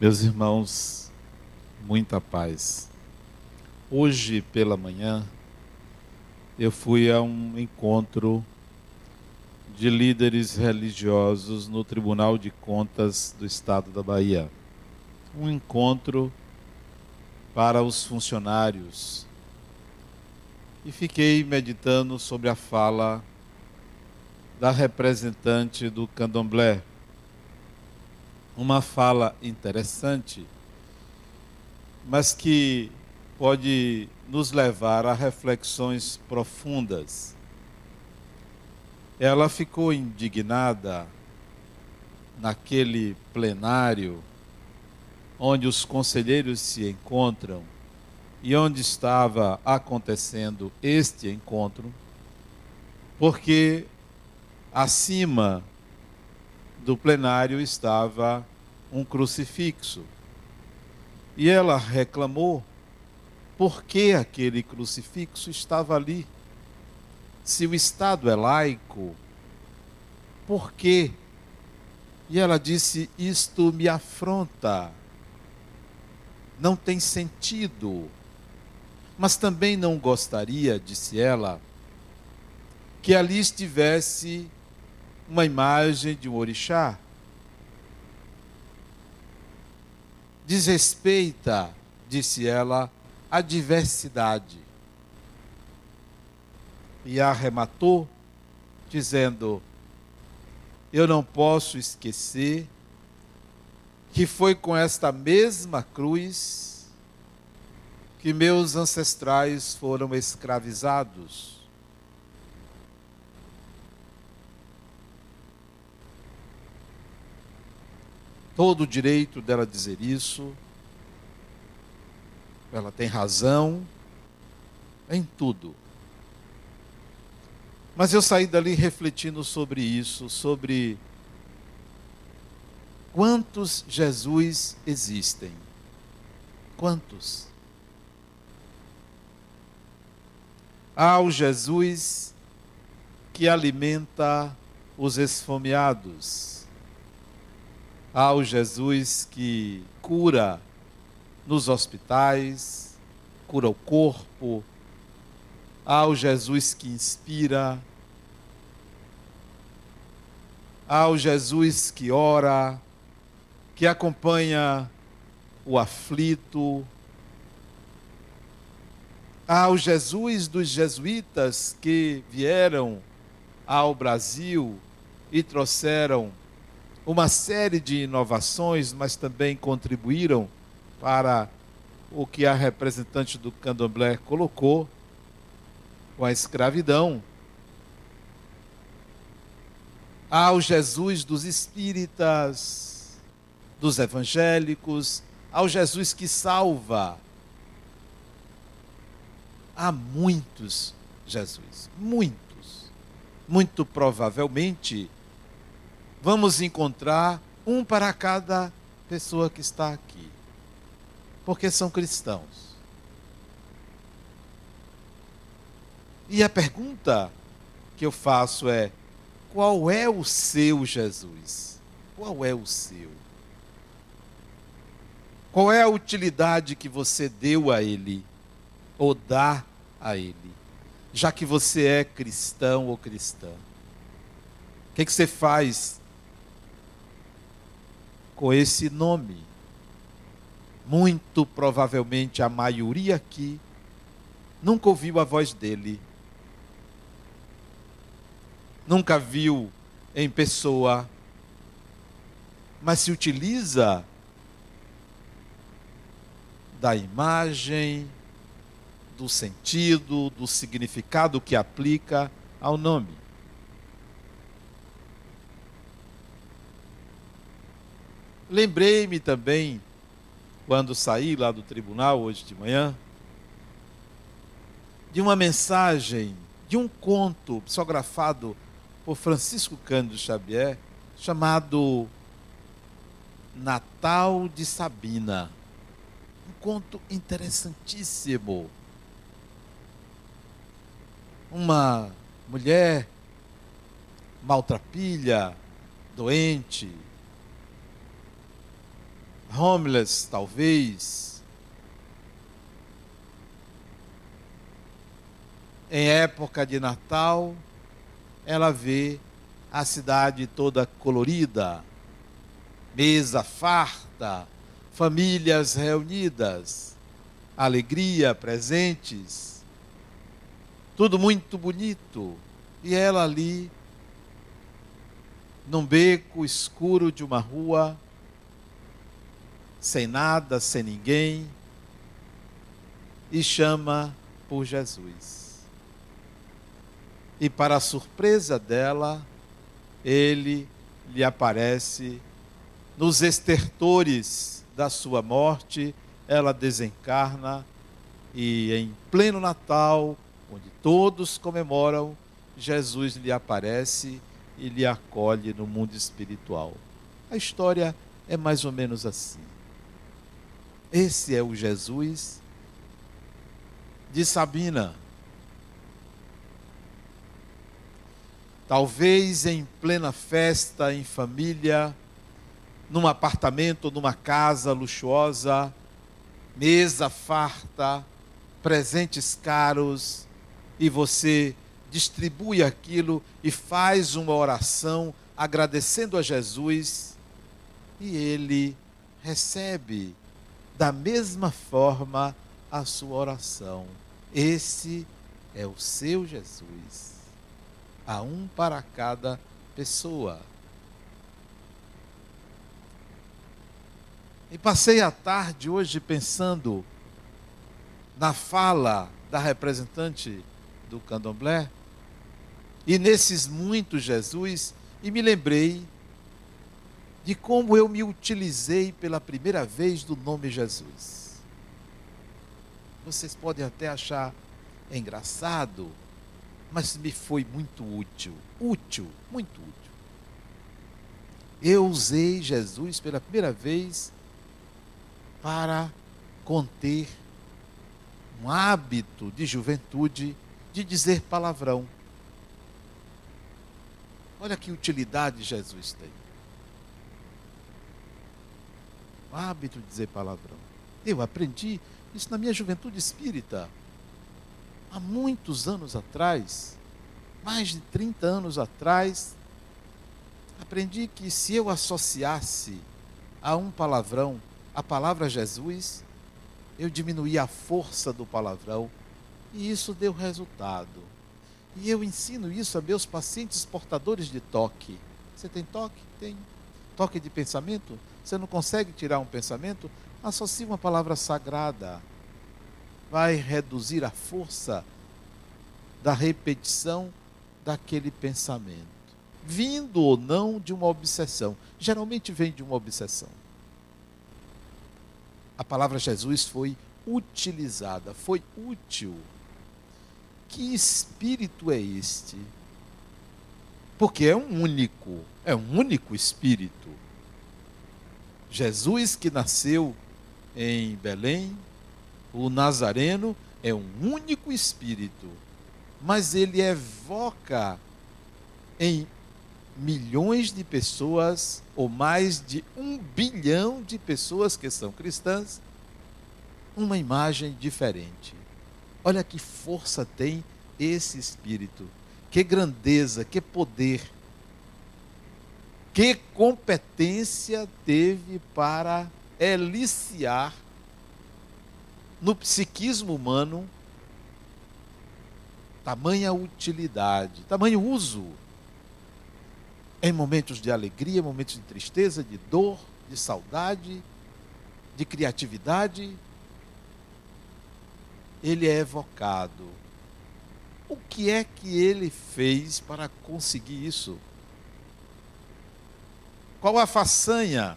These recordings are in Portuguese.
Meus irmãos, muita paz. Hoje pela manhã eu fui a um encontro de líderes religiosos no Tribunal de Contas do Estado da Bahia. Um encontro para os funcionários. E fiquei meditando sobre a fala da representante do Candomblé, uma fala interessante, mas que pode nos levar a reflexões profundas. Ela ficou indignada naquele plenário onde os conselheiros se encontram e onde estava acontecendo este encontro, porque acima do plenário estava um crucifixo. E ela reclamou por que aquele crucifixo estava ali. Se o Estado é laico, por quê? E ela disse: Isto me afronta. Não tem sentido. Mas também não gostaria, disse ela, que ali estivesse uma imagem de um orixá. Desrespeita, disse ela, a diversidade. E arrematou, dizendo: Eu não posso esquecer que foi com esta mesma cruz que meus ancestrais foram escravizados. Todo o direito dela dizer isso. Ela tem razão em tudo. Mas eu saí dali refletindo sobre isso, sobre quantos Jesus existem. Quantos? Há o Jesus que alimenta os esfomeados ao Jesus que cura nos hospitais, cura o corpo, ao Jesus que inspira, ao Jesus que ora, que acompanha o aflito, ao Jesus dos jesuítas que vieram ao Brasil e trouxeram uma série de inovações, mas também contribuíram para o que a representante do candomblé colocou com a escravidão. Ao Jesus dos espíritas, dos evangélicos, ao Jesus que salva. Há muitos Jesus, muitos. Muito provavelmente vamos encontrar um para cada pessoa que está aqui, porque são cristãos. E a pergunta que eu faço é: qual é o seu Jesus? Qual é o seu? Qual é a utilidade que você deu a ele ou dá a ele, já que você é cristão ou cristã? O que, que você faz com esse nome. Muito provavelmente a maioria aqui nunca ouviu a voz dele, nunca viu em pessoa, mas se utiliza da imagem, do sentido, do significado que aplica ao nome. Lembrei-me também, quando saí lá do tribunal hoje de manhã, de uma mensagem, de um conto psicografado por Francisco Cândido Xavier, chamado Natal de Sabina. Um conto interessantíssimo. Uma mulher maltrapilha, doente, homeless, talvez. Em época de Natal, ela vê a cidade toda colorida, mesa farta, famílias reunidas, alegria, presentes, tudo muito bonito. E ela ali, num beco escuro de uma rua, sem nada, sem ninguém, e chama por Jesus. E para a surpresa dela, ele lhe aparece nos estertores da sua morte, ela desencarna e em pleno Natal, onde todos comemoram, Jesus lhe aparece e lhe acolhe no mundo espiritual. A história é mais ou menos assim. Esse é o Jesus de Sabina. Talvez em plena festa, em família, num apartamento, numa casa luxuosa, mesa farta, presentes caros, e você distribui aquilo e faz uma oração agradecendo a Jesus, e ele recebe da mesma forma a sua oração. Esse é o seu Jesus. Há um para cada pessoa. E passei a tarde hoje pensando na fala da representante do candomblé e nesses muitos Jesus e me lembrei de como eu me utilizei pela primeira vez do nome Jesus. Vocês podem até achar engraçado, mas me foi muito útil. Útil, muito útil. Eu usei Jesus pela primeira vez para conter um hábito de juventude de dizer palavrão. Olha que utilidade Jesus tem. o hábito de dizer palavrão. Eu aprendi isso na minha juventude espírita. Há muitos anos atrás, mais de 30 anos atrás, aprendi que se eu associasse a um palavrão a palavra Jesus, eu diminuía a força do palavrão e isso deu resultado. E eu ensino isso a meus pacientes portadores de toque. Você tem toque? Tem. Toque de pensamento? Você não consegue tirar um pensamento? Associe uma palavra sagrada. Vai reduzir a força da repetição daquele pensamento. Vindo ou não de uma obsessão. Geralmente vem de uma obsessão. A palavra Jesus foi utilizada, foi útil. Que espírito é este? Porque é um único, é um único espírito. Jesus que nasceu em Belém, o Nazareno, é um único espírito, mas ele evoca em milhões de pessoas, ou mais de um bilhão de pessoas que são cristãs, uma imagem diferente. Olha que força tem esse espírito, que grandeza, que poder que competência teve para eliciar no psiquismo humano tamanha utilidade, tamanho uso em momentos de alegria, momentos de tristeza, de dor, de saudade, de criatividade, ele é evocado. O que é que ele fez para conseguir isso? Qual a façanha?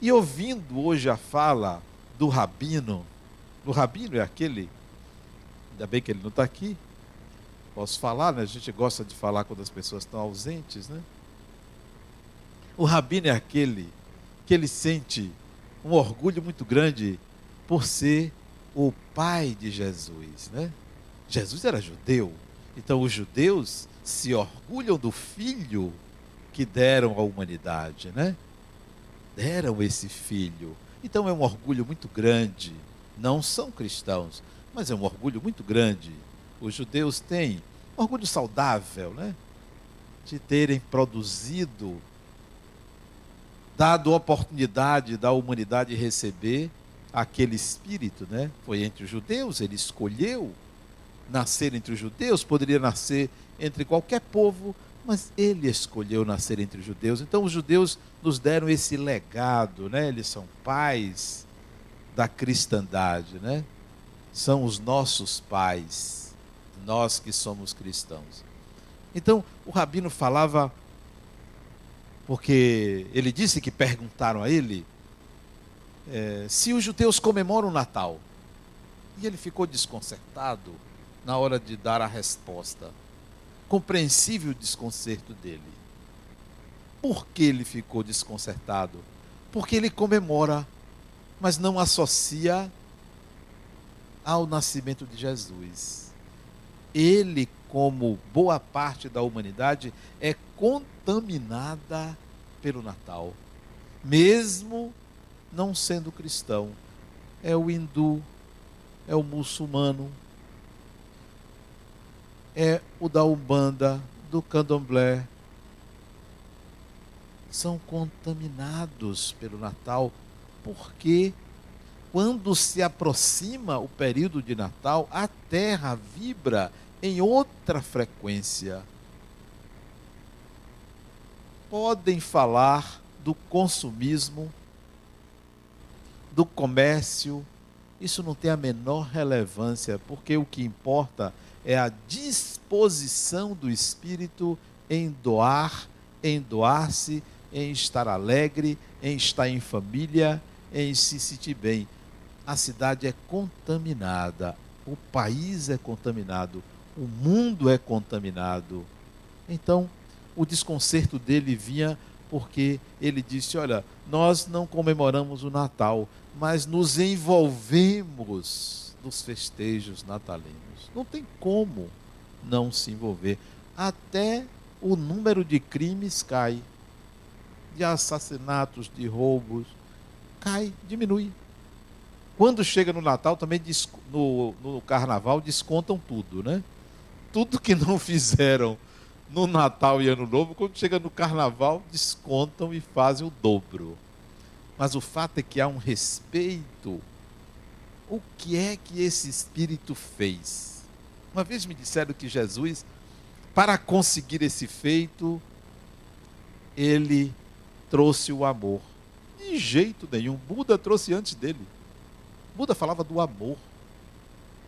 E ouvindo hoje a fala do rabino, o rabino é aquele, ainda bem que ele não está aqui, posso falar, né? A gente gosta de falar quando as pessoas estão ausentes, né? O rabino é aquele que ele sente um orgulho muito grande por ser o pai de Jesus, né? Jesus era judeu, então os judeus se orgulham do filho que deram à humanidade, né? Deram esse filho. Então é um orgulho muito grande. Não são cristãos, mas é um orgulho muito grande. Os judeus têm um orgulho saudável, né? De terem produzido, dado oportunidade da humanidade receber aquele espírito, né? Foi entre os judeus, ele escolheu nascer entre os judeus, poderia nascer entre qualquer povo, mas ele escolheu nascer entre os judeus. Então os judeus nos deram esse legado, né? Eles são pais da cristandade, né? São os nossos pais, nós que somos cristãos. Então o rabino falava porque ele disse que perguntaram a ele é, se os judeus comemoram o Natal. E ele ficou desconcertado na hora de dar a resposta. Compreensível o desconcerto dele. Por que ele ficou desconcertado? Porque ele comemora, mas não associa ao nascimento de Jesus. Ele, como boa parte da humanidade, é contaminada pelo Natal, mesmo não sendo cristão. É o hindu, é o muçulmano, é o da Umbanda, do Candomblé. São contaminados pelo Natal, porque quando se aproxima o período de Natal, a terra vibra em outra frequência. Podem falar do consumismo, do comércio, isso não tem a menor relevância, porque o que importa é a disposição do espírito em doar, em doar-se, em estar alegre, em estar em família, em se sentir bem. A cidade é contaminada, o país é contaminado, o mundo é contaminado. Então, o desconcerto dele vinha porque ele disse: Olha, nós não comemoramos o Natal, mas nos envolvemos nos festejos natalinos. Não tem como não se envolver. Até o número de crimes cai, de assassinatos, de roubos, cai, diminui. Quando chega no Natal, também no, no Carnaval, descontam tudo, né? Tudo que não fizeram no Natal e Ano Novo, quando chega no Carnaval, descontam e fazem o dobro. Mas o fato é que há um respeito. O que é que esse Espírito fez? Uma vez me disseram que Jesus, para conseguir esse feito, ele trouxe o amor. De jeito nenhum. Buda trouxe antes dele. Buda falava do amor.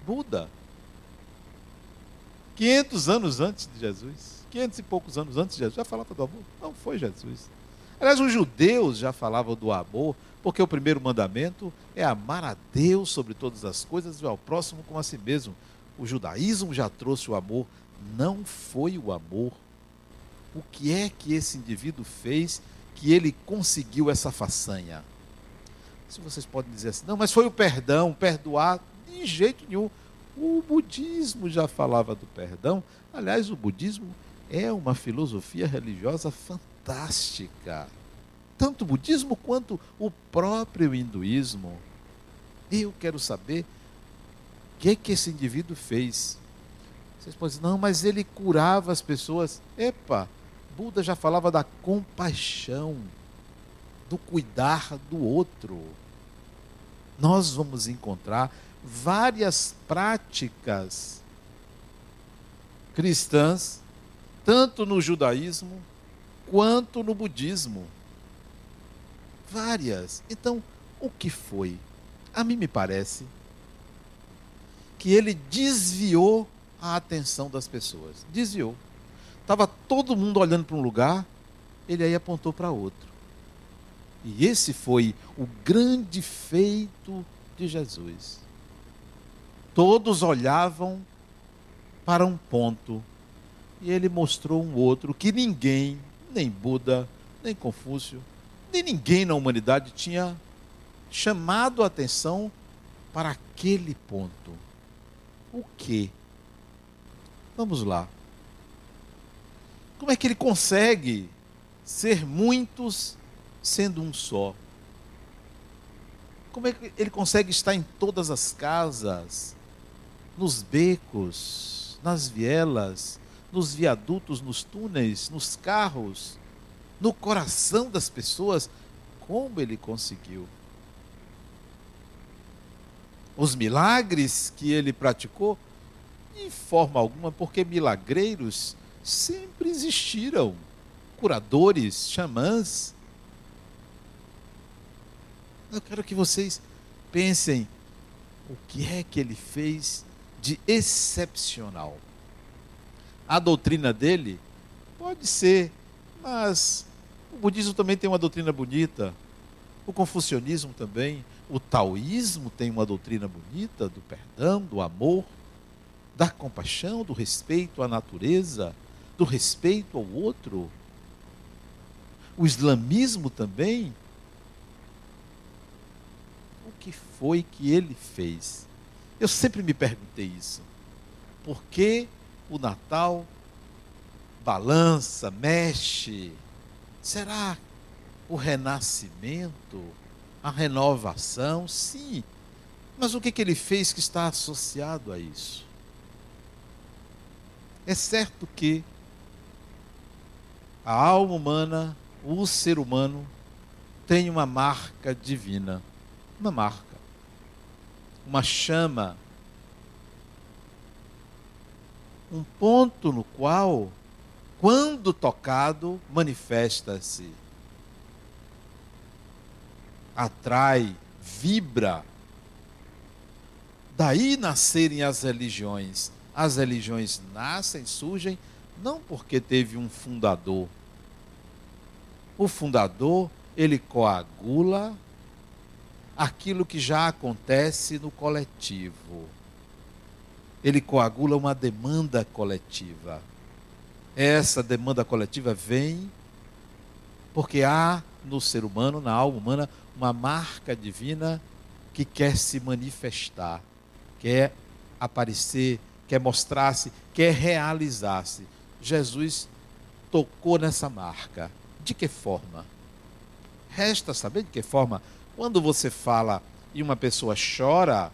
Buda. 500 anos antes de Jesus. 500 e poucos anos antes de Jesus. Já falava do amor. Não foi Jesus. Aliás, os judeus já falavam do amor, porque o primeiro mandamento é amar a Deus sobre todas as coisas e ao próximo como a si mesmo. O judaísmo já trouxe o amor, não foi o amor. O que é que esse indivíduo fez que ele conseguiu essa façanha? Se vocês podem dizer assim, não, mas foi o perdão, perdoar, de jeito nenhum. O budismo já falava do perdão. Aliás, o budismo é uma filosofia religiosa fantástica fantástica. Tanto o budismo quanto o próprio hinduísmo. Eu quero saber o que, que esse indivíduo fez. Vocês podem dizer, não, mas ele curava as pessoas. Epa, Buda já falava da compaixão, do cuidar do outro. Nós vamos encontrar várias práticas cristãs, tanto no judaísmo quanto no budismo. Várias. Então, o que foi? A mim me parece que ele desviou a atenção das pessoas. Desviou. Estava todo mundo olhando para um lugar, ele aí apontou para outro. E esse foi o grande feito de Jesus. Todos olhavam para um ponto e ele mostrou um outro que ninguém nem Buda, nem Confúcio, nem ninguém na humanidade tinha chamado a atenção para aquele ponto. O que? Vamos lá. Como é que ele consegue ser muitos sendo um só. Como é que ele consegue estar em todas as casas, nos becos, nas vielas, nos viadutos, nos túneis, nos carros, no coração das pessoas? Como ele conseguiu? Os milagres que ele praticou? De forma alguma, porque milagreiros sempre existiram curadores, xamãs. Eu quero que vocês pensem o que é que ele fez de excepcional. A doutrina dele pode ser, mas o budismo também tem uma doutrina bonita, o confucionismo também, o taoísmo tem uma doutrina bonita do perdão, do amor, da compaixão, do respeito à natureza, do respeito ao outro o islamismo também. O que foi que ele fez? Eu sempre me perguntei isso. Por que o Natal balança, mexe? Será o renascimento, a renovação? Sim. Mas o que, que ele fez que está associado a isso? É certo que a alma humana o ser humano tem uma marca divina, uma marca, uma chama, um ponto no qual, quando tocado, manifesta-se, atrai, vibra. Daí nascerem as religiões. As religiões nascem, surgem, não porque teve um fundador, o fundador, ele coagula aquilo que já acontece no coletivo. Ele coagula uma demanda coletiva. Essa demanda coletiva vem porque há no ser humano, na alma humana, uma marca divina que quer se manifestar, quer aparecer, quer mostrar-se, quer realizar-se. Jesus tocou nessa marca. De que forma? Resta saber de que forma. Quando você fala e uma pessoa chora,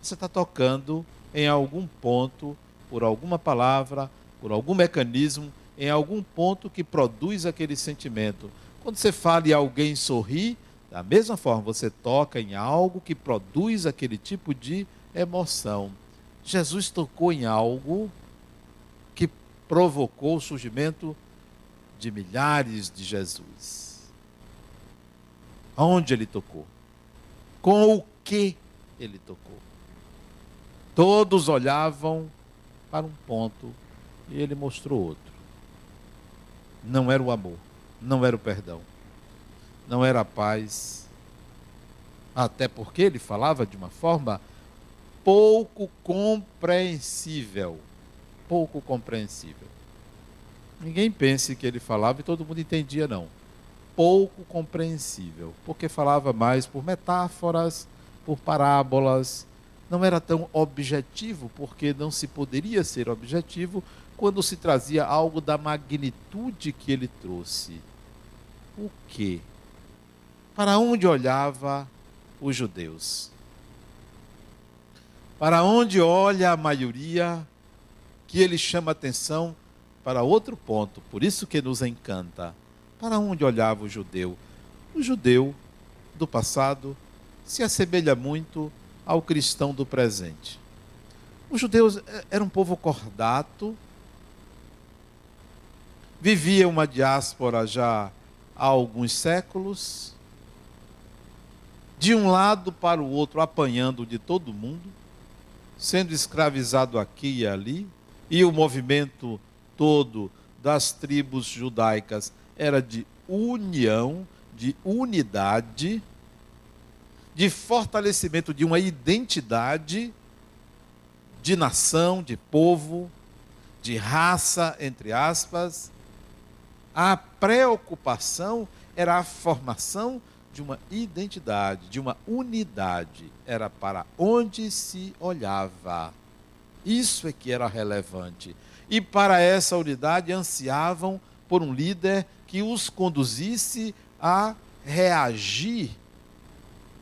você está tocando em algum ponto, por alguma palavra, por algum mecanismo, em algum ponto que produz aquele sentimento. Quando você fala e alguém sorri, da mesma forma, você toca em algo que produz aquele tipo de emoção. Jesus tocou em algo que provocou o surgimento de milhares de Jesus. Aonde ele tocou? Com o que ele tocou? Todos olhavam para um ponto e ele mostrou outro. Não era o amor, não era o perdão, não era a paz. Até porque ele falava de uma forma pouco compreensível. Pouco compreensível. Ninguém pense que ele falava e todo mundo entendia, não. Pouco compreensível, porque falava mais por metáforas, por parábolas. Não era tão objetivo, porque não se poderia ser objetivo quando se trazia algo da magnitude que ele trouxe. O que? Para onde olhava os judeus? Para onde olha a maioria que ele chama atenção para outro ponto, por isso que nos encanta. Para onde olhava o judeu? O judeu do passado se assemelha muito ao cristão do presente. Os judeus eh, eram um povo cordato, vivia uma diáspora já há alguns séculos, de um lado para o outro apanhando de todo mundo, sendo escravizado aqui e ali, e o movimento todo das tribos judaicas era de união, de unidade, de fortalecimento de uma identidade de nação, de povo, de raça, entre aspas. A preocupação era a formação de uma identidade, de uma unidade. Era para onde se olhava. Isso é que era relevante e para essa unidade ansiavam por um líder que os conduzisse a reagir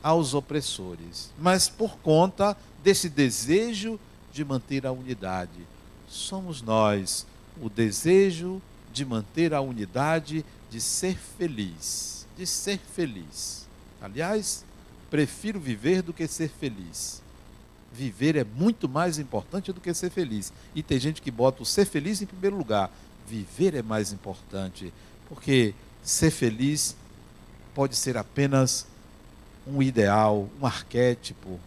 aos opressores, mas por conta desse desejo de manter a unidade. Somos nós o desejo de manter a unidade, de ser feliz, de ser feliz. Aliás, prefiro viver do que ser feliz. Viver é muito mais importante do que ser feliz. E tem gente que bota o ser feliz em primeiro lugar. Viver é mais importante, porque ser feliz pode ser apenas um ideal, um arquétipo.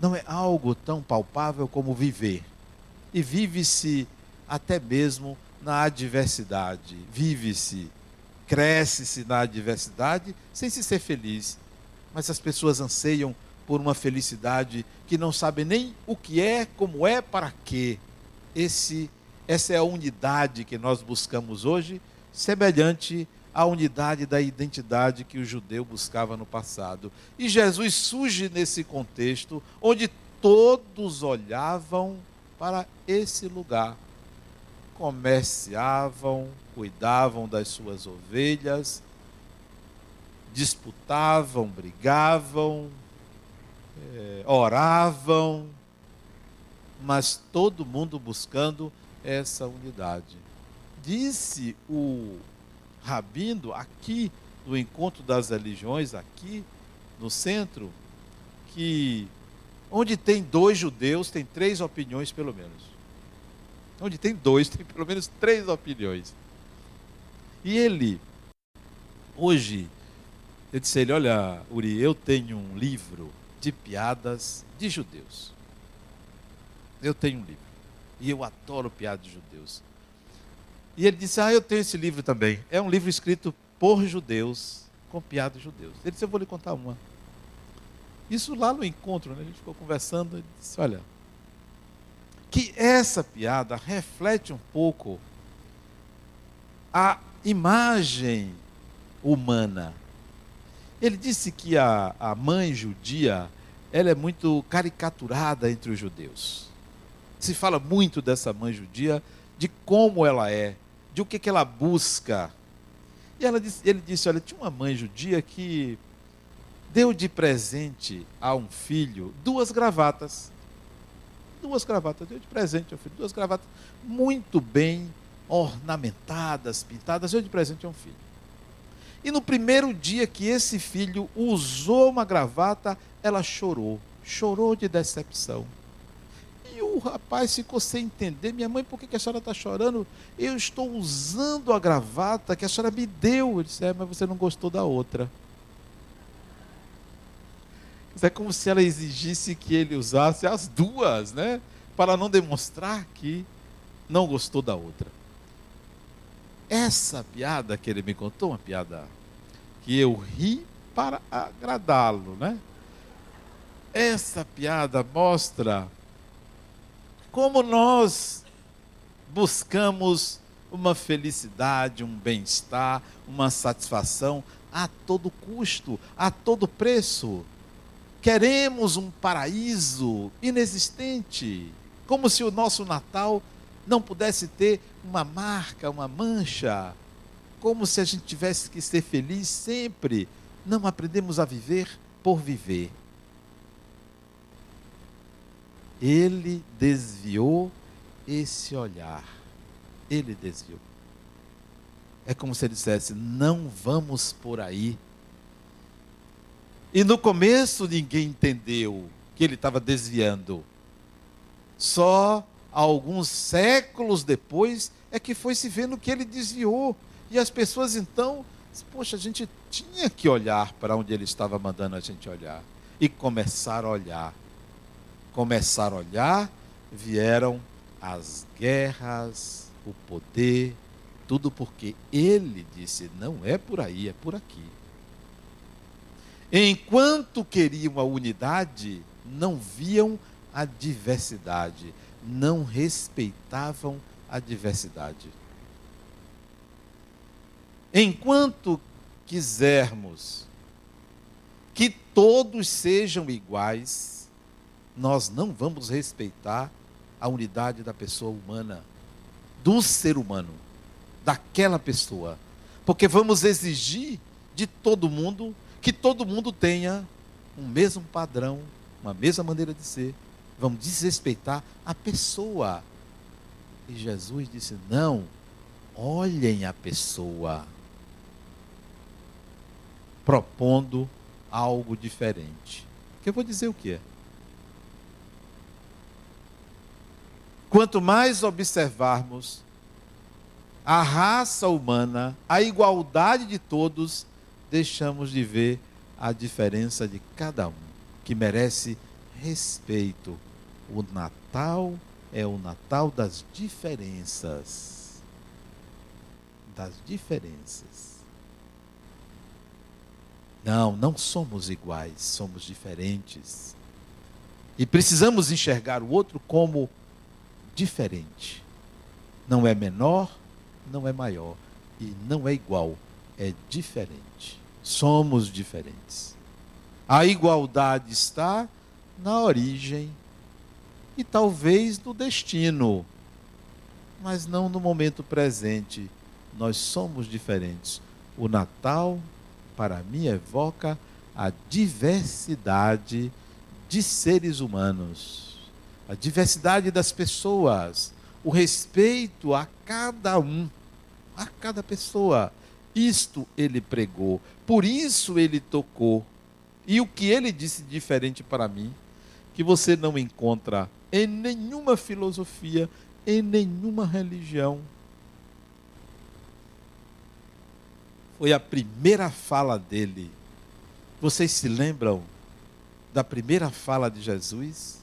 Não é algo tão palpável como viver. E vive-se até mesmo na adversidade. Vive-se, cresce-se na adversidade sem se ser feliz. Mas as pessoas anseiam por uma felicidade que não sabem nem o que é, como é, para quê. Esse, essa é a unidade que nós buscamos hoje, semelhante à unidade da identidade que o judeu buscava no passado. E Jesus surge nesse contexto onde todos olhavam para esse lugar. Comerciavam, cuidavam das suas ovelhas, disputavam, brigavam, é, oravam, mas todo mundo buscando essa unidade. Disse o Rabindo aqui no encontro das religiões, aqui no centro, que onde tem dois judeus, tem três opiniões pelo menos. Onde tem dois, tem pelo menos três opiniões. E ele, hoje, eu disse a ele: Olha, Uri, eu tenho um livro de piadas de judeus. Eu tenho um livro. E eu adoro piadas de judeus. E ele disse: Ah, eu tenho esse livro também. É um livro escrito por judeus, com piadas de judeus. Ele disse: Eu vou lhe contar uma. Isso lá no encontro, né? a gente ficou conversando. Ele disse: Olha, que essa piada reflete um pouco a imagem humana ele disse que a, a mãe judia ela é muito caricaturada entre os judeus. Se fala muito dessa mãe judia, de como ela é, de o que, que ela busca. E ela disse, ele disse: Olha, tinha uma mãe judia que deu de presente a um filho duas gravatas. Duas gravatas, deu de presente ao filho, duas gravatas muito bem ornamentadas, pintadas, deu de presente a um filho. E no primeiro dia que esse filho usou uma gravata, ela chorou. Chorou de decepção. E o rapaz ficou sem entender. Minha mãe, por que a senhora está chorando? Eu estou usando a gravata que a senhora me deu. Ele disse, é, mas você não gostou da outra. É como se ela exigisse que ele usasse as duas, né? Para não demonstrar que não gostou da outra. Essa piada que ele me contou, uma piada que eu ri para agradá-lo, né? Essa piada mostra como nós buscamos uma felicidade, um bem-estar, uma satisfação a todo custo, a todo preço. Queremos um paraíso inexistente, como se o nosso Natal não pudesse ter uma marca, uma mancha, como se a gente tivesse que ser feliz sempre. Não aprendemos a viver por viver. Ele desviou esse olhar. Ele desviou. É como se ele dissesse: não vamos por aí. E no começo ninguém entendeu que ele estava desviando. Só alguns séculos depois é que foi se vendo que ele desviou. E as pessoas então, poxa, a gente tinha que olhar para onde ele estava mandando a gente olhar. E começar a olhar. Começar a olhar, vieram as guerras, o poder, tudo porque ele disse: não é por aí, é por aqui. Enquanto queriam a unidade, não viam a diversidade não respeitavam a diversidade. Enquanto quisermos que todos sejam iguais, nós não vamos respeitar a unidade da pessoa humana, do ser humano, daquela pessoa. Porque vamos exigir de todo mundo que todo mundo tenha um mesmo padrão, uma mesma maneira de ser. Vamos desrespeitar a pessoa. E Jesus disse: não, olhem a pessoa, propondo algo diferente. Que eu vou dizer o que é. Quanto mais observarmos a raça humana, a igualdade de todos, deixamos de ver a diferença de cada um, que merece respeito. O Natal é o Natal das diferenças. Das diferenças. Não, não somos iguais, somos diferentes. E precisamos enxergar o outro como diferente. Não é menor, não é maior e não é igual, é diferente. Somos diferentes. A igualdade está na origem e talvez no destino, mas não no momento presente. Nós somos diferentes. O Natal, para mim, evoca a diversidade de seres humanos, a diversidade das pessoas, o respeito a cada um, a cada pessoa. Isto ele pregou, por isso ele tocou. E o que ele disse diferente para mim, que você não encontra em nenhuma filosofia, em nenhuma religião. Foi a primeira fala dele. Vocês se lembram da primeira fala de Jesus?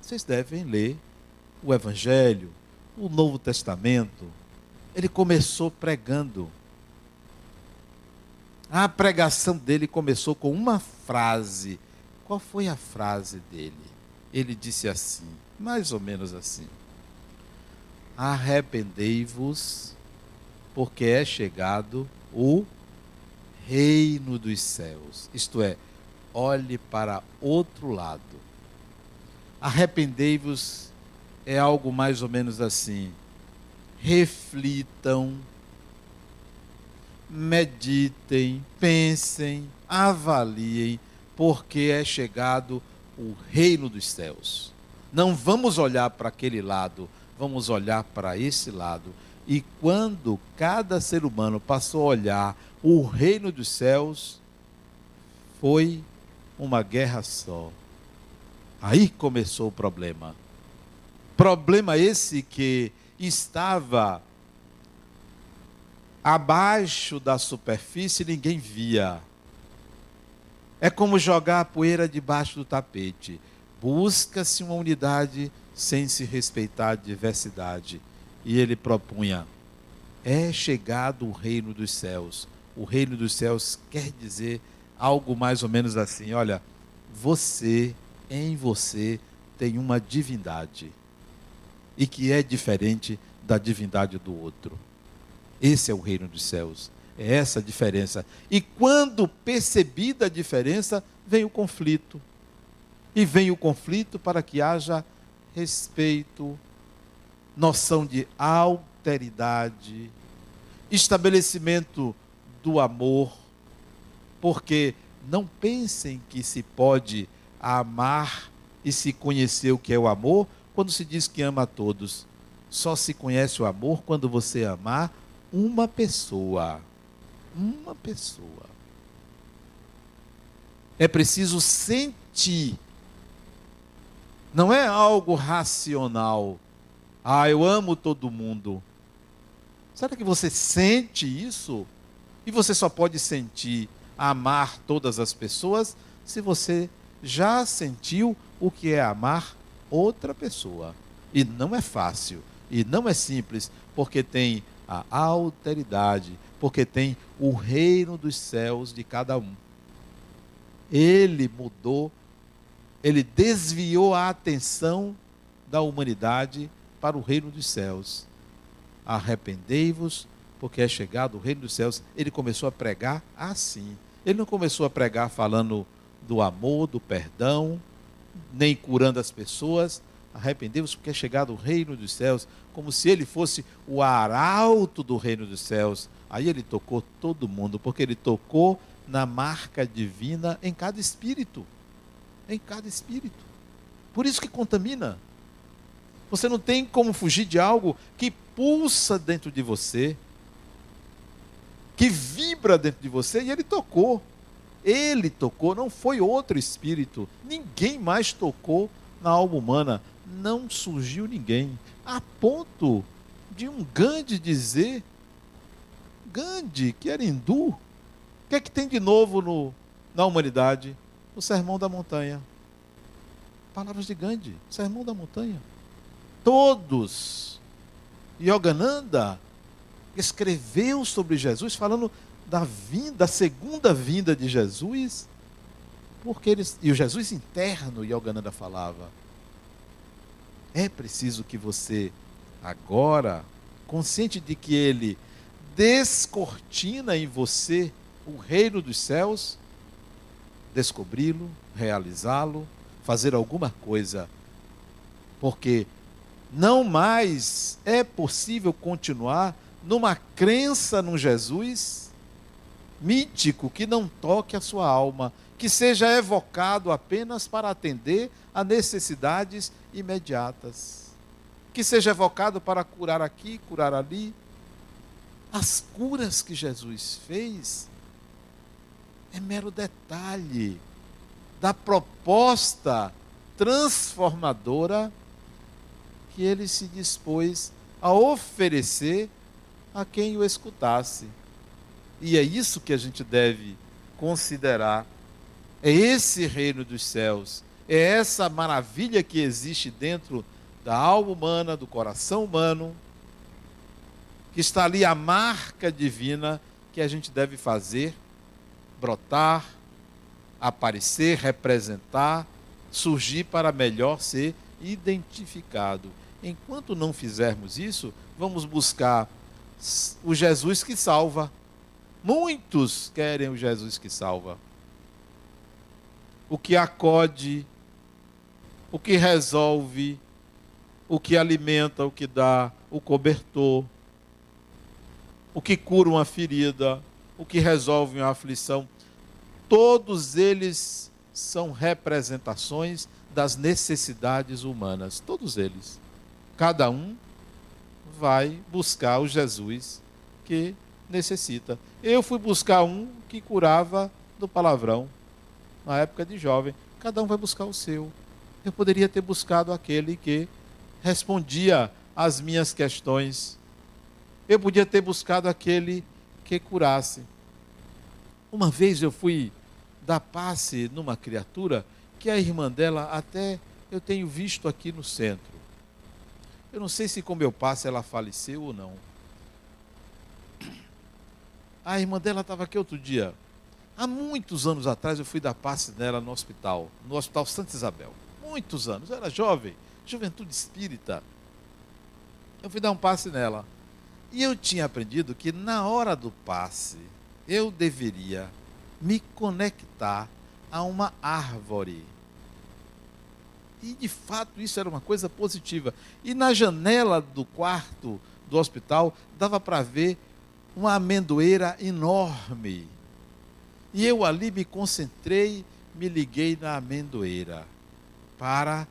Vocês devem ler o Evangelho, o Novo Testamento, ele começou pregando. A pregação dele começou com uma frase. Qual foi a frase dele? Ele disse assim, mais ou menos assim: Arrependei-vos, porque é chegado o reino dos céus. Isto é, olhe para outro lado. Arrependei-vos é algo mais ou menos assim: reflitam, meditem, pensem, avaliem, porque é chegado o reino dos céus. Não vamos olhar para aquele lado, vamos olhar para esse lado. E quando cada ser humano passou a olhar o reino dos céus, foi uma guerra só. Aí começou o problema. Problema esse que estava abaixo da superfície e ninguém via. É como jogar a poeira debaixo do tapete. Busca-se uma unidade sem se respeitar a diversidade. E ele propunha: é chegado o reino dos céus. O reino dos céus quer dizer algo mais ou menos assim: olha, você, em você, tem uma divindade e que é diferente da divindade do outro. Esse é o reino dos céus. É essa a diferença. E quando percebida a diferença, vem o conflito. E vem o conflito para que haja respeito, noção de alteridade, estabelecimento do amor, porque não pensem que se pode amar e se conhecer o que é o amor quando se diz que ama a todos. Só se conhece o amor quando você amar uma pessoa. Uma pessoa. É preciso sentir. Não é algo racional. Ah, eu amo todo mundo. Será que você sente isso? E você só pode sentir amar todas as pessoas se você já sentiu o que é amar outra pessoa. E não é fácil, e não é simples, porque tem a alteridade, porque tem o reino dos céus de cada um. Ele mudou, ele desviou a atenção da humanidade para o reino dos céus. Arrependei-vos, porque é chegado o reino dos céus. Ele começou a pregar assim. Ele não começou a pregar falando do amor, do perdão, nem curando as pessoas. arrependei-vos porque é chegado o reino dos céus, como se ele fosse o arauto do reino dos céus. Aí ele tocou todo mundo, porque ele tocou na marca divina em cada espírito. Em cada espírito. Por isso que contamina. Você não tem como fugir de algo que pulsa dentro de você, que vibra dentro de você, e ele tocou. Ele tocou, não foi outro espírito. Ninguém mais tocou na alma humana. Não surgiu ninguém. A ponto de um Gandhi dizer, Gandhi, que era hindu, o que é que tem de novo no, na humanidade? O Sermão da Montanha. Palavras de Gandhi, Sermão da Montanha. Todos. Yogananda escreveu sobre Jesus, falando da vinda, da segunda vinda de Jesus, porque eles, e o Jesus interno, Yogananda falava, é preciso que você agora, consciente de que ele descortina em você o reino dos céus, descobri-lo, realizá-lo, fazer alguma coisa, porque não mais é possível continuar numa crença num Jesus mítico que não toque a sua alma, que seja evocado apenas para atender a necessidades imediatas, que seja evocado para curar aqui, curar ali. As curas que Jesus fez é mero detalhe da proposta transformadora que ele se dispôs a oferecer a quem o escutasse. E é isso que a gente deve considerar. É esse reino dos céus, é essa maravilha que existe dentro da alma humana, do coração humano, que está ali a marca divina que a gente deve fazer brotar, aparecer, representar, surgir para melhor ser identificado. Enquanto não fizermos isso, vamos buscar o Jesus que salva. Muitos querem o Jesus que salva. O que acode, o que resolve, o que alimenta, o que dá, o cobertor, o que cura uma ferida, o que resolve uma aflição. Todos eles são representações das necessidades humanas. Todos eles. Cada um vai buscar o Jesus que necessita. Eu fui buscar um que curava do palavrão na época de jovem. Cada um vai buscar o seu. Eu poderia ter buscado aquele que respondia às minhas questões. Eu podia ter buscado aquele que curasse. Uma vez eu fui dar passe numa criatura que a irmã dela até eu tenho visto aqui no centro. Eu não sei se com meu passe ela faleceu ou não. A irmã dela estava aqui outro dia. Há muitos anos atrás eu fui dar passe nela no hospital, no Hospital Santa Isabel. Muitos anos, eu era jovem, juventude espírita. Eu fui dar um passe nela. E eu tinha aprendido que na hora do passe, eu deveria me conectar a uma árvore e de fato isso era uma coisa positiva. E na janela do quarto do hospital dava para ver uma amendoeira enorme. E eu ali me concentrei, me liguei na amendoeira para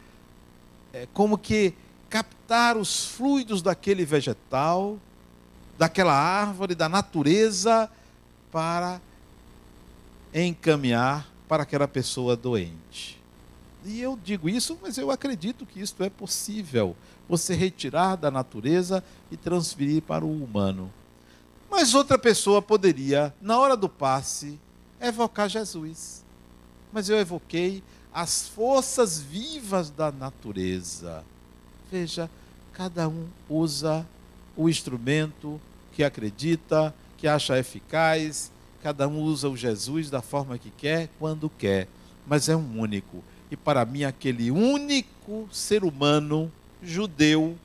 é, como que captar os fluidos daquele vegetal, daquela árvore, da natureza para encaminhar para aquela pessoa doente. E eu digo isso, mas eu acredito que isto é possível. Você retirar da natureza e transferir para o humano. Mas outra pessoa poderia, na hora do passe, evocar Jesus. Mas eu evoquei as forças vivas da natureza. Veja, cada um usa o instrumento que acredita, que acha eficaz, cada um usa o Jesus da forma que quer, quando quer, mas é um único e para mim aquele único ser humano judeu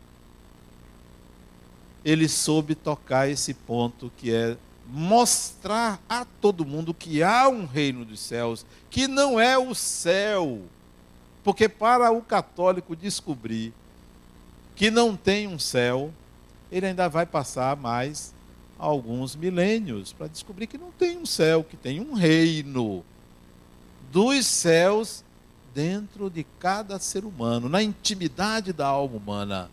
ele soube tocar esse ponto que é mostrar a todo mundo que há um reino dos céus, que não é o céu Porque para o católico descobrir que não tem um céu, ele ainda vai passar mais alguns milênios para descobrir que não tem um céu, que tem um reino dos céus dentro de cada ser humano, na intimidade da alma humana.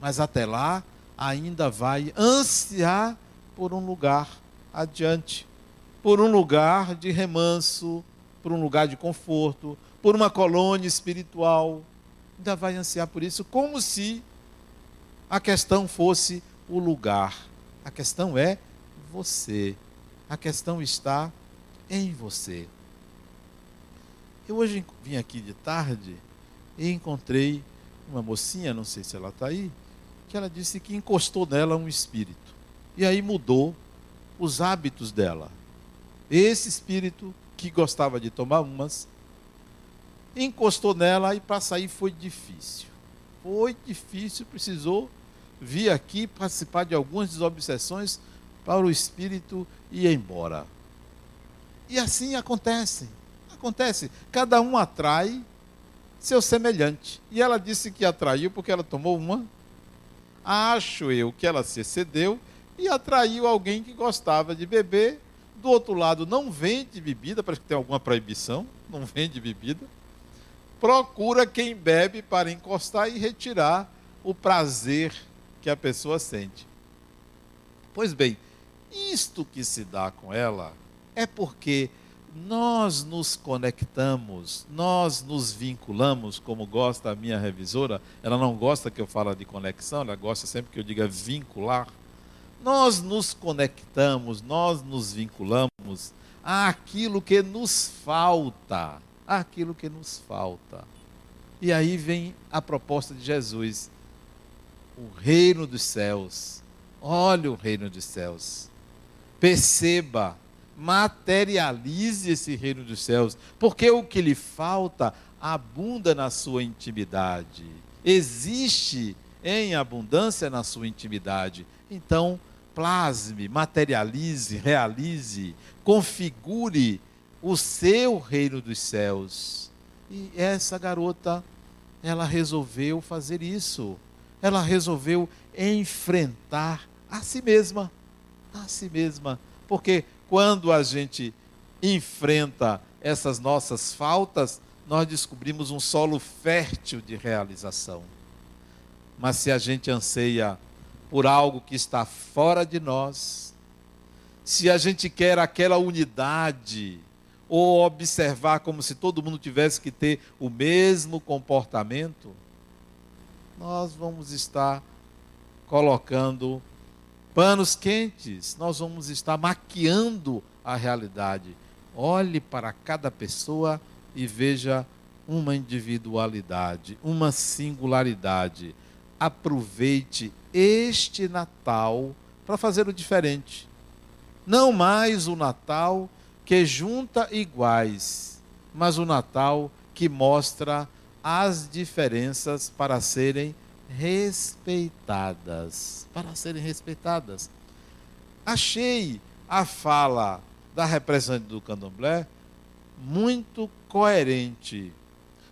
Mas até lá, ainda vai ansiar por um lugar adiante, por um lugar de remanso, por um lugar de conforto, por uma colônia espiritual. Ainda vai ansiar por isso, como se a questão fosse o lugar. A questão é você. A questão está em você. Eu hoje vim aqui de tarde e encontrei uma mocinha, não sei se ela está aí, que ela disse que encostou nela um espírito. E aí mudou os hábitos dela. Esse espírito que gostava de tomar umas, encostou nela e para sair foi difícil. Foi difícil, precisou vir aqui participar de algumas desobsessões para o espírito ir embora. E assim acontece acontece? Cada um atrai seu semelhante. E ela disse que atraiu porque ela tomou uma. Acho eu que ela se excedeu e atraiu alguém que gostava de beber. Do outro lado, não vende bebida, parece que tem alguma proibição, não vende bebida. Procura quem bebe para encostar e retirar o prazer que a pessoa sente. Pois bem, isto que se dá com ela é porque nós nos conectamos, nós nos vinculamos, como gosta a minha revisora, ela não gosta que eu fale de conexão, ela gosta sempre que eu diga vincular. Nós nos conectamos, nós nos vinculamos àquilo que nos falta, àquilo que nos falta. E aí vem a proposta de Jesus, o reino dos céus. Olha o reino dos céus. Perceba materialize esse reino dos céus, porque o que lhe falta abunda na sua intimidade. Existe em abundância na sua intimidade. Então, plasme, materialize, realize, configure o seu reino dos céus. E essa garota, ela resolveu fazer isso. Ela resolveu enfrentar a si mesma, a si mesma, porque quando a gente enfrenta essas nossas faltas, nós descobrimos um solo fértil de realização. Mas se a gente anseia por algo que está fora de nós, se a gente quer aquela unidade, ou observar como se todo mundo tivesse que ter o mesmo comportamento, nós vamos estar colocando panos quentes, nós vamos estar maquiando a realidade. Olhe para cada pessoa e veja uma individualidade, uma singularidade. Aproveite este Natal para fazer o diferente. Não mais o Natal que junta iguais, mas o Natal que mostra as diferenças para serem respeitadas. Para serem respeitadas. Achei a fala da representante do candomblé muito coerente.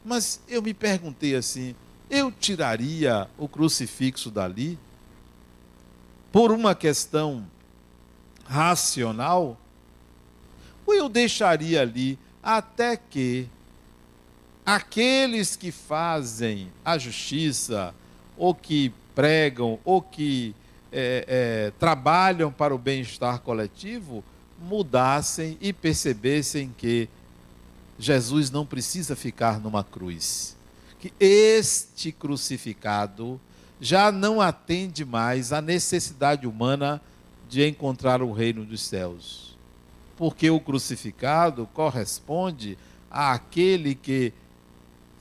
Mas eu me perguntei assim: eu tiraria o crucifixo dali por uma questão racional? Ou eu deixaria ali até que aqueles que fazem a justiça, ou que pregam, ou que é, é, trabalham para o bem-estar coletivo, mudassem e percebessem que Jesus não precisa ficar numa cruz. Que este crucificado já não atende mais à necessidade humana de encontrar o reino dos céus. Porque o crucificado corresponde àquele que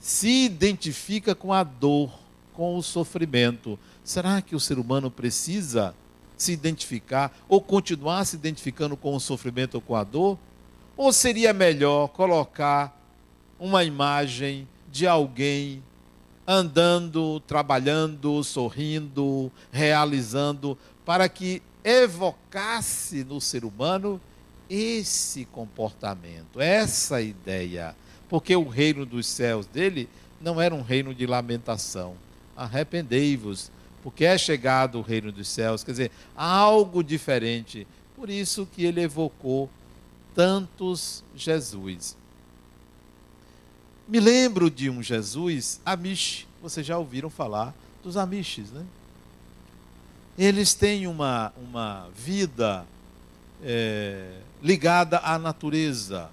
se identifica com a dor com o sofrimento. Será que o ser humano precisa se identificar ou continuar se identificando com o sofrimento ou com a dor? Ou seria melhor colocar uma imagem de alguém andando, trabalhando, sorrindo, realizando, para que evocasse no ser humano esse comportamento, essa ideia, porque o reino dos céus dele não era um reino de lamentação. Arrependei-vos, porque é chegado o reino dos céus, quer dizer, algo diferente. Por isso que ele evocou tantos Jesus. Me lembro de um Jesus Amish. Vocês já ouviram falar dos Amishes, né? Eles têm uma, uma vida é, ligada à natureza.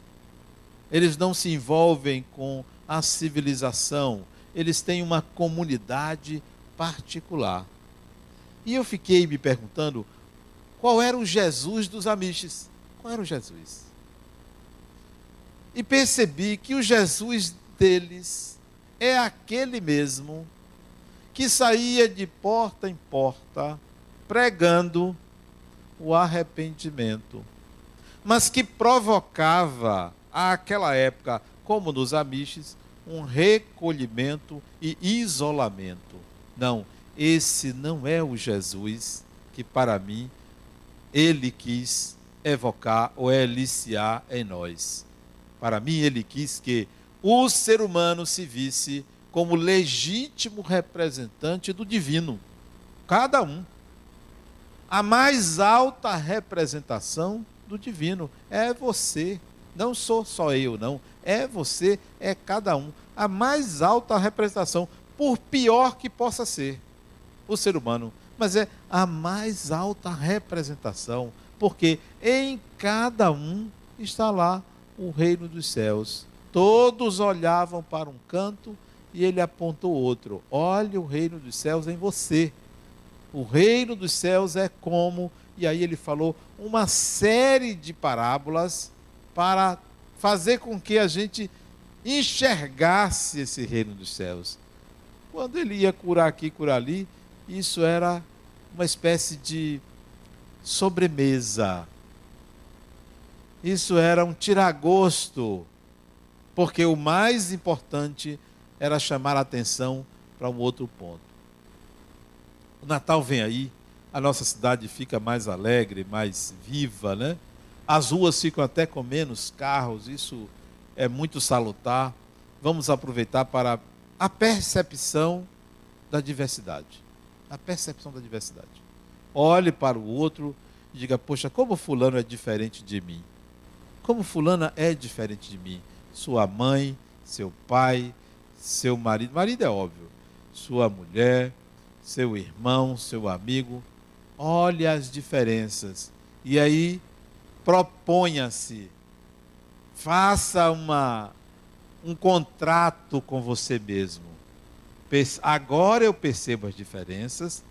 Eles não se envolvem com a civilização. Eles têm uma comunidade particular. E eu fiquei me perguntando qual era o Jesus dos Amishes. Qual era o Jesus? E percebi que o Jesus deles é aquele mesmo que saía de porta em porta pregando o arrependimento, mas que provocava àquela época, como nos Amishes, um recolhimento e isolamento. Não, esse não é o Jesus que para mim ele quis evocar ou eliciar em nós. Para mim ele quis que o ser humano se visse como legítimo representante do divino. Cada um. A mais alta representação do divino é você. Não sou só eu, não. É você, é cada um. A mais alta representação, por pior que possa ser o ser humano, mas é a mais alta representação, porque em cada um está lá o reino dos céus. Todos olhavam para um canto e ele apontou outro. Olha o reino dos céus em você. O reino dos céus é como. E aí ele falou uma série de parábolas para fazer com que a gente enxergasse esse reino dos céus. Quando ele ia curar aqui, curar ali, isso era uma espécie de sobremesa. Isso era um tiragosto porque o mais importante era chamar a atenção para um outro ponto. O Natal vem aí, a nossa cidade fica mais alegre, mais viva, né? As ruas ficam até com menos carros, isso é muito salutar. Vamos aproveitar para a percepção da diversidade. A percepção da diversidade. Olhe para o outro e diga: Poxa, como Fulano é diferente de mim? Como Fulana é diferente de mim? sua mãe, seu pai, seu marido, marido é óbvio, sua mulher, seu irmão, seu amigo. Olhe as diferenças. E aí, proponha-se, faça uma, um contrato com você mesmo. Agora eu percebo as diferenças,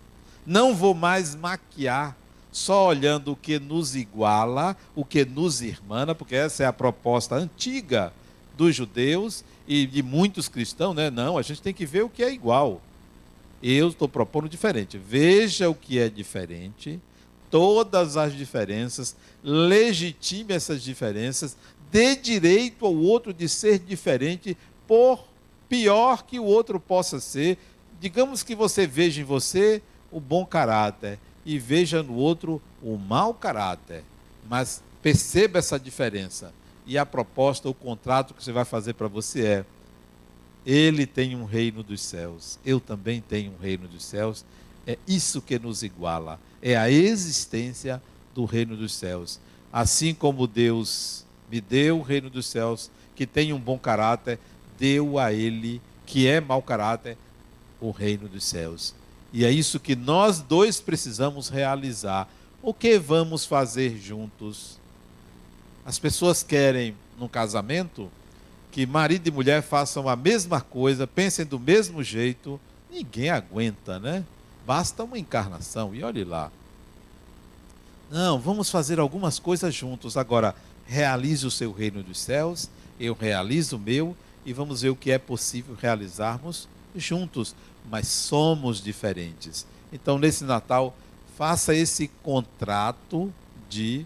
não vou mais maquiar só olhando o que nos iguala, o que nos irmana, porque essa é a proposta antiga dos judeus e de muitos cristãos, né? Não, a gente tem que ver o que é igual. Eu estou propondo diferente. Veja o que é diferente, todas as diferenças, legitime essas diferenças, dê direito ao outro de ser diferente, por pior que o outro possa ser. Digamos que você veja em você o bom caráter e veja no outro o mau caráter, mas perceba essa diferença e a proposta, o contrato que você vai fazer para você é: Ele tem um reino dos céus, eu também tenho um reino dos céus. É isso que nos iguala, é a existência do reino dos céus. Assim como Deus me deu o reino dos céus, que tem um bom caráter, deu a ele, que é mau caráter, o reino dos céus. E é isso que nós dois precisamos realizar. O que vamos fazer juntos? As pessoas querem, no casamento, que marido e mulher façam a mesma coisa, pensem do mesmo jeito. Ninguém aguenta, né? Basta uma encarnação, e olhe lá. Não, vamos fazer algumas coisas juntos. Agora, realize o seu reino dos céus, eu realizo o meu, e vamos ver o que é possível realizarmos juntos. Mas somos diferentes. Então, nesse Natal, faça esse contrato de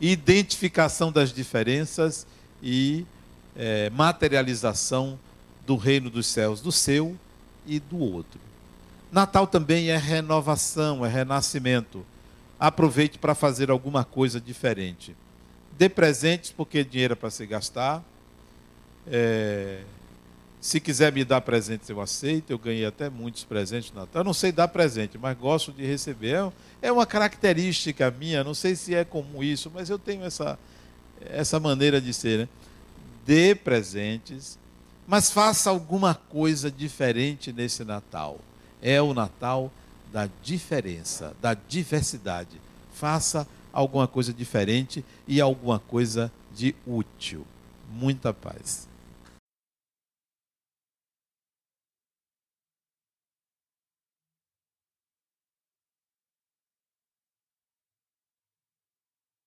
identificação das diferenças e é, materialização do reino dos céus, do seu e do outro. Natal também é renovação, é renascimento. Aproveite para fazer alguma coisa diferente. Dê presentes, porque dinheiro é para se gastar. É, se quiser me dar presentes, eu aceito. Eu ganhei até muitos presentes no Natal. Eu não sei dar presente, mas gosto de receber. É, é uma característica minha, não sei se é comum isso, mas eu tenho essa, essa maneira de ser. Né? Dê presentes, mas faça alguma coisa diferente nesse Natal. É o Natal da diferença, da diversidade. Faça alguma coisa diferente e alguma coisa de útil. Muita paz.